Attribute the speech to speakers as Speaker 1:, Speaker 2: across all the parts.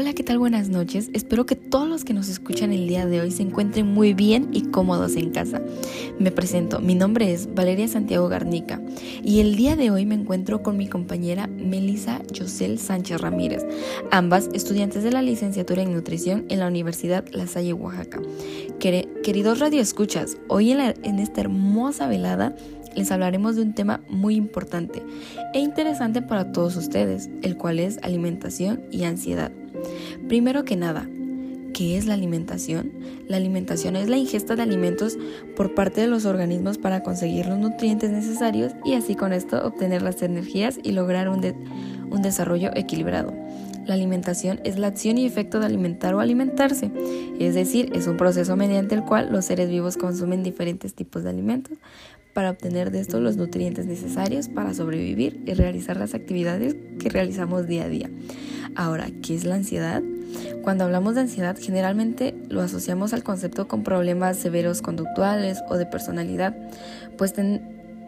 Speaker 1: Hola, ¿qué tal? Buenas noches. Espero que todos los que nos escuchan el día de hoy se encuentren muy bien y cómodos en casa. Me presento, mi nombre es Valeria Santiago Garnica y el día de hoy me encuentro con mi compañera Melisa Yosel Sánchez Ramírez, ambas estudiantes de la licenciatura en nutrición en la Universidad La Salle, Oaxaca. Queridos radioescuchas, hoy en esta hermosa velada les hablaremos de un tema muy importante e interesante para todos ustedes, el cual es alimentación y ansiedad. Primero que nada, ¿qué es la alimentación? La alimentación es la ingesta de alimentos por parte de los organismos para conseguir los nutrientes necesarios y así con esto obtener las energías y lograr un, un desarrollo equilibrado. La alimentación es la acción y efecto de alimentar o alimentarse, es decir, es un proceso mediante el cual los seres vivos consumen diferentes tipos de alimentos para obtener de estos los nutrientes necesarios para sobrevivir y realizar las actividades que realizamos día a día. Ahora, ¿qué es la ansiedad? Cuando hablamos de ansiedad, generalmente lo asociamos al concepto con problemas severos conductuales o de personalidad, pues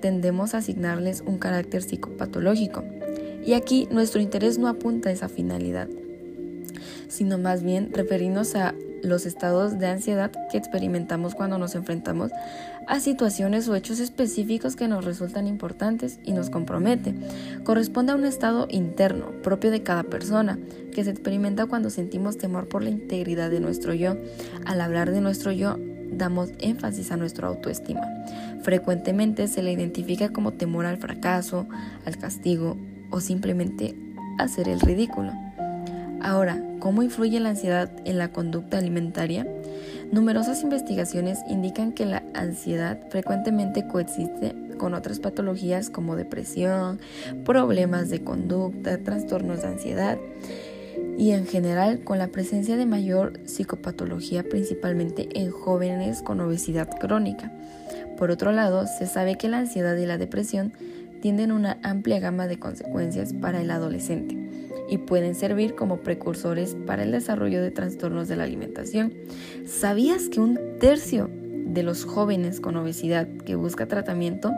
Speaker 1: tendemos a asignarles un carácter psicopatológico. Y aquí nuestro interés no apunta a esa finalidad, sino más bien referirnos a los estados de ansiedad que experimentamos cuando nos enfrentamos a situaciones o hechos específicos que nos resultan importantes y nos compromete. Corresponde a un estado interno propio de cada persona que se experimenta cuando sentimos temor por la integridad de nuestro yo. Al hablar de nuestro yo, damos énfasis a nuestra autoestima. Frecuentemente se le identifica como temor al fracaso, al castigo o simplemente hacer el ridículo. Ahora, ¿cómo influye la ansiedad en la conducta alimentaria? Numerosas investigaciones indican que la ansiedad frecuentemente coexiste con otras patologías como depresión, problemas de conducta, trastornos de ansiedad y en general con la presencia de mayor psicopatología principalmente en jóvenes con obesidad crónica. Por otro lado, se sabe que la ansiedad y la depresión tienen una amplia gama de consecuencias para el adolescente y pueden servir como precursores para el desarrollo de trastornos de la alimentación. ¿Sabías que un tercio de los jóvenes con obesidad que busca tratamiento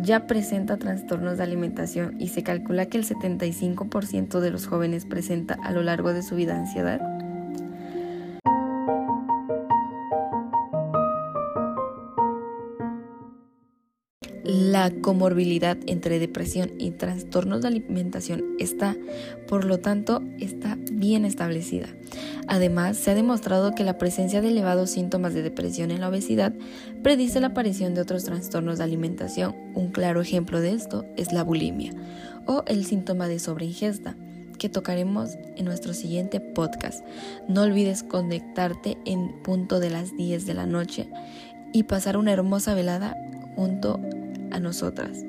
Speaker 1: ya presenta trastornos de alimentación y se calcula que el 75% de los jóvenes presenta a lo largo de su vida ansiedad? La comorbilidad entre depresión y trastornos de alimentación está, por lo tanto, está bien establecida. Además, se ha demostrado que la presencia de elevados síntomas de depresión en la obesidad predice la aparición de otros trastornos de alimentación. Un claro ejemplo de esto es la bulimia o el síntoma de sobreingesta que tocaremos en nuestro siguiente podcast. No olvides conectarte en punto de las 10 de la noche y pasar una hermosa velada junto a nosotras.